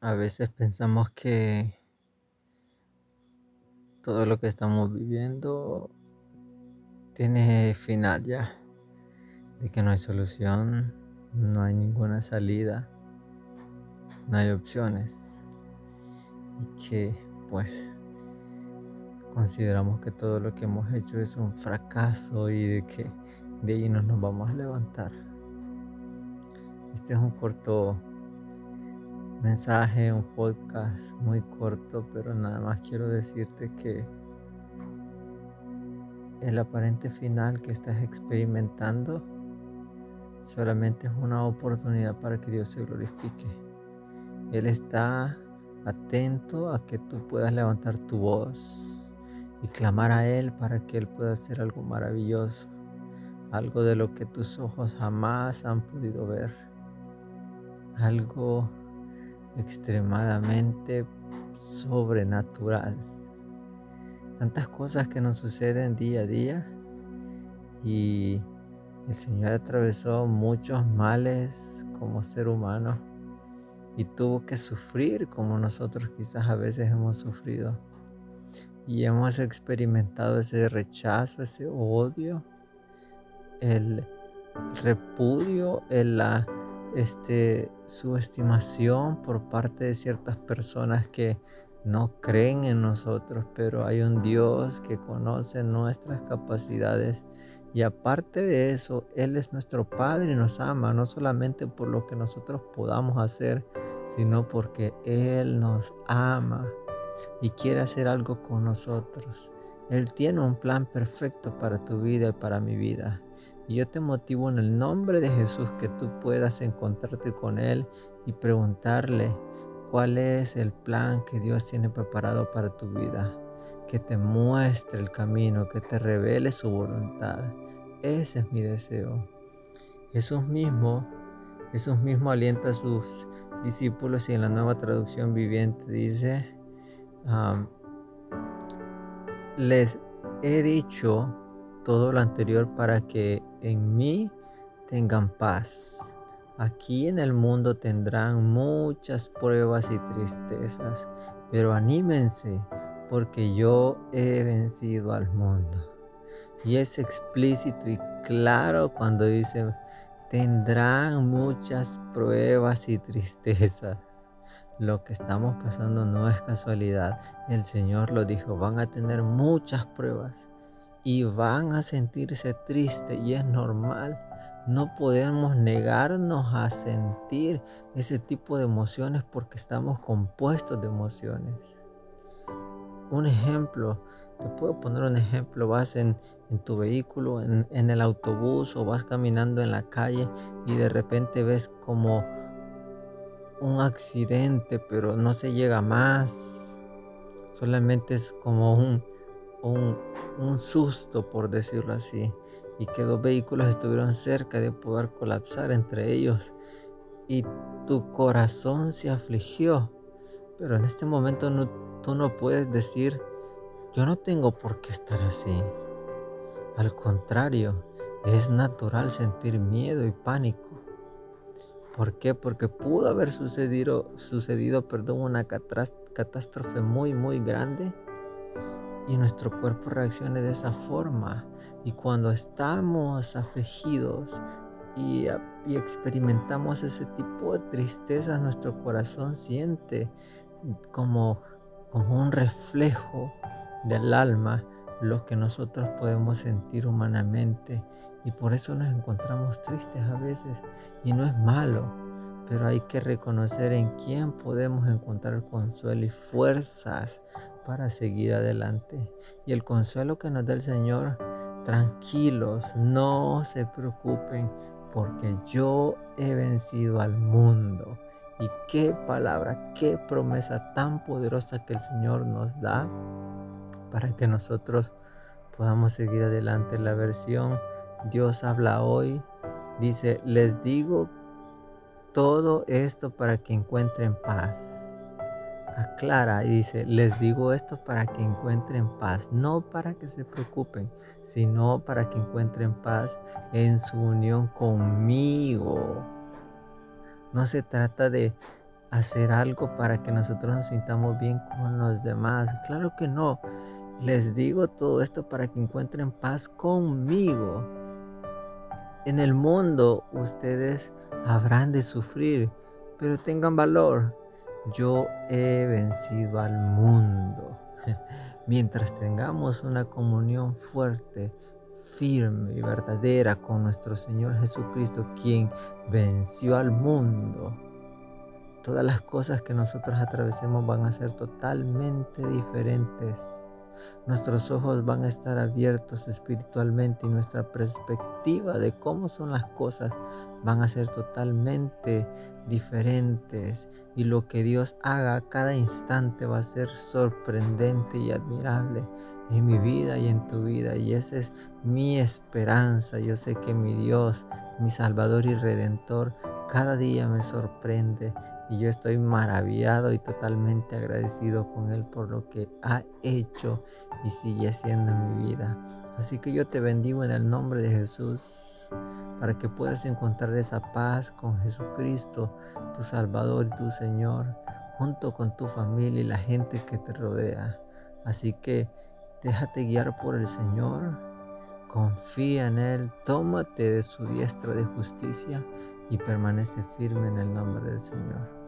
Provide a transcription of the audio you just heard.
A veces pensamos que todo lo que estamos viviendo tiene final ya, de que no hay solución, no hay ninguna salida, no hay opciones y que pues consideramos que todo lo que hemos hecho es un fracaso y de que de ahí no nos vamos a levantar. Este es un corto mensaje, un podcast muy corto, pero nada más quiero decirte que el aparente final que estás experimentando solamente es una oportunidad para que Dios se glorifique. Él está atento a que tú puedas levantar tu voz y clamar a Él para que Él pueda hacer algo maravilloso, algo de lo que tus ojos jamás han podido ver, algo extremadamente sobrenatural. Tantas cosas que nos suceden día a día y el Señor atravesó muchos males como ser humano y tuvo que sufrir como nosotros quizás a veces hemos sufrido. Y hemos experimentado ese rechazo, ese odio, el repudio, la este, subestimación por parte de ciertas personas que no creen en nosotros, pero hay un Dios que conoce nuestras capacidades y aparte de eso, Él es nuestro Padre y nos ama, no solamente por lo que nosotros podamos hacer, sino porque Él nos ama y quiere hacer algo con nosotros. Él tiene un plan perfecto para tu vida y para mi vida. Y yo te motivo en el nombre de Jesús que tú puedas encontrarte con Él y preguntarle cuál es el plan que Dios tiene preparado para tu vida. Que te muestre el camino, que te revele su voluntad. Ese es mi deseo. Jesús mismo, Jesús mismo alienta a sus discípulos y en la nueva traducción viviente dice, les he dicho todo lo anterior para que en mí tengan paz. Aquí en el mundo tendrán muchas pruebas y tristezas, pero anímense porque yo he vencido al mundo. Y es explícito y claro cuando dice, tendrán muchas pruebas y tristezas. Lo que estamos pasando no es casualidad. El Señor lo dijo, van a tener muchas pruebas y van a sentirse tristes y es normal. No podemos negarnos a sentir ese tipo de emociones porque estamos compuestos de emociones. Un ejemplo, te puedo poner un ejemplo, vas en, tu vehículo, en, en el autobús o vas caminando en la calle y de repente ves como un accidente, pero no se llega más. Solamente es como un, susto, por decirlo así. Y que dos vehículos estuvieron cerca de poder colapsar entre ellos. Y tu corazón se afligió. Pero en este momento no, tú no puedes decir, yo no tengo por qué estar así. Al contrario, es natural sentir miedo y pánico. ¿Por qué? Porque pudo haber sucedido, sucedido perdón, una catástrofe muy, muy grande y nuestro cuerpo reaccione de esa forma. Y cuando estamos afligidos y, experimentamos ese tipo de tristeza, nuestro corazón siente como, como un reflejo del alma lo que nosotros podemos sentir humanamente y por eso nos encontramos tristes a veces y no es malo, pero hay que reconocer en quién podemos encontrar consuelo y fuerzas para seguir adelante. Y el consuelo que nos da el Señor, tranquilos, no se preocupen, porque yo he vencido al mundo. Y qué palabra, qué promesa tan poderosa que el Señor nos da para que nosotros podamos seguir adelante. La versión Dios habla hoy dice, les digo todo esto para que encuentren paz. Aclara y dice, les digo esto para que encuentren paz, no para que se preocupen, sino para que encuentren paz en su unión conmigo. No se trata de hacer algo para que nosotros nos sintamos bien con los demás. Claro que no. Les digo todo esto para que encuentren paz conmigo. En el mundo ustedes habrán de sufrir, pero tengan valor. Yo he vencido al mundo. Mientras tengamos una comunión fuerte, firme y verdadera con nuestro Señor Jesucristo, quien venció al mundo, todas las cosas que nosotros atravesemos van a ser totalmente diferentes. Nuestros ojos van a estar abiertos espiritualmente y nuestra perspectiva de cómo son las cosas van a ser totalmente diferentes y lo que Dios haga a cada instante va a ser sorprendente y admirable en mi vida y en tu vida y esa es mi esperanza. Yo sé que mi Dios, mi Salvador y Redentor, cada día me sorprende y yo estoy maravillado y totalmente agradecido con Él por lo que ha hecho y sigue haciendo en mi vida. Así que yo te bendigo en el nombre de Jesús para que puedas encontrar esa paz con Jesucristo, tu Salvador y tu Señor, junto con tu familia y la gente que te rodea. Así que déjate guiar por el Señor, confía en Él, tómate de su diestra de justicia y permanece firme en el nombre del Señor.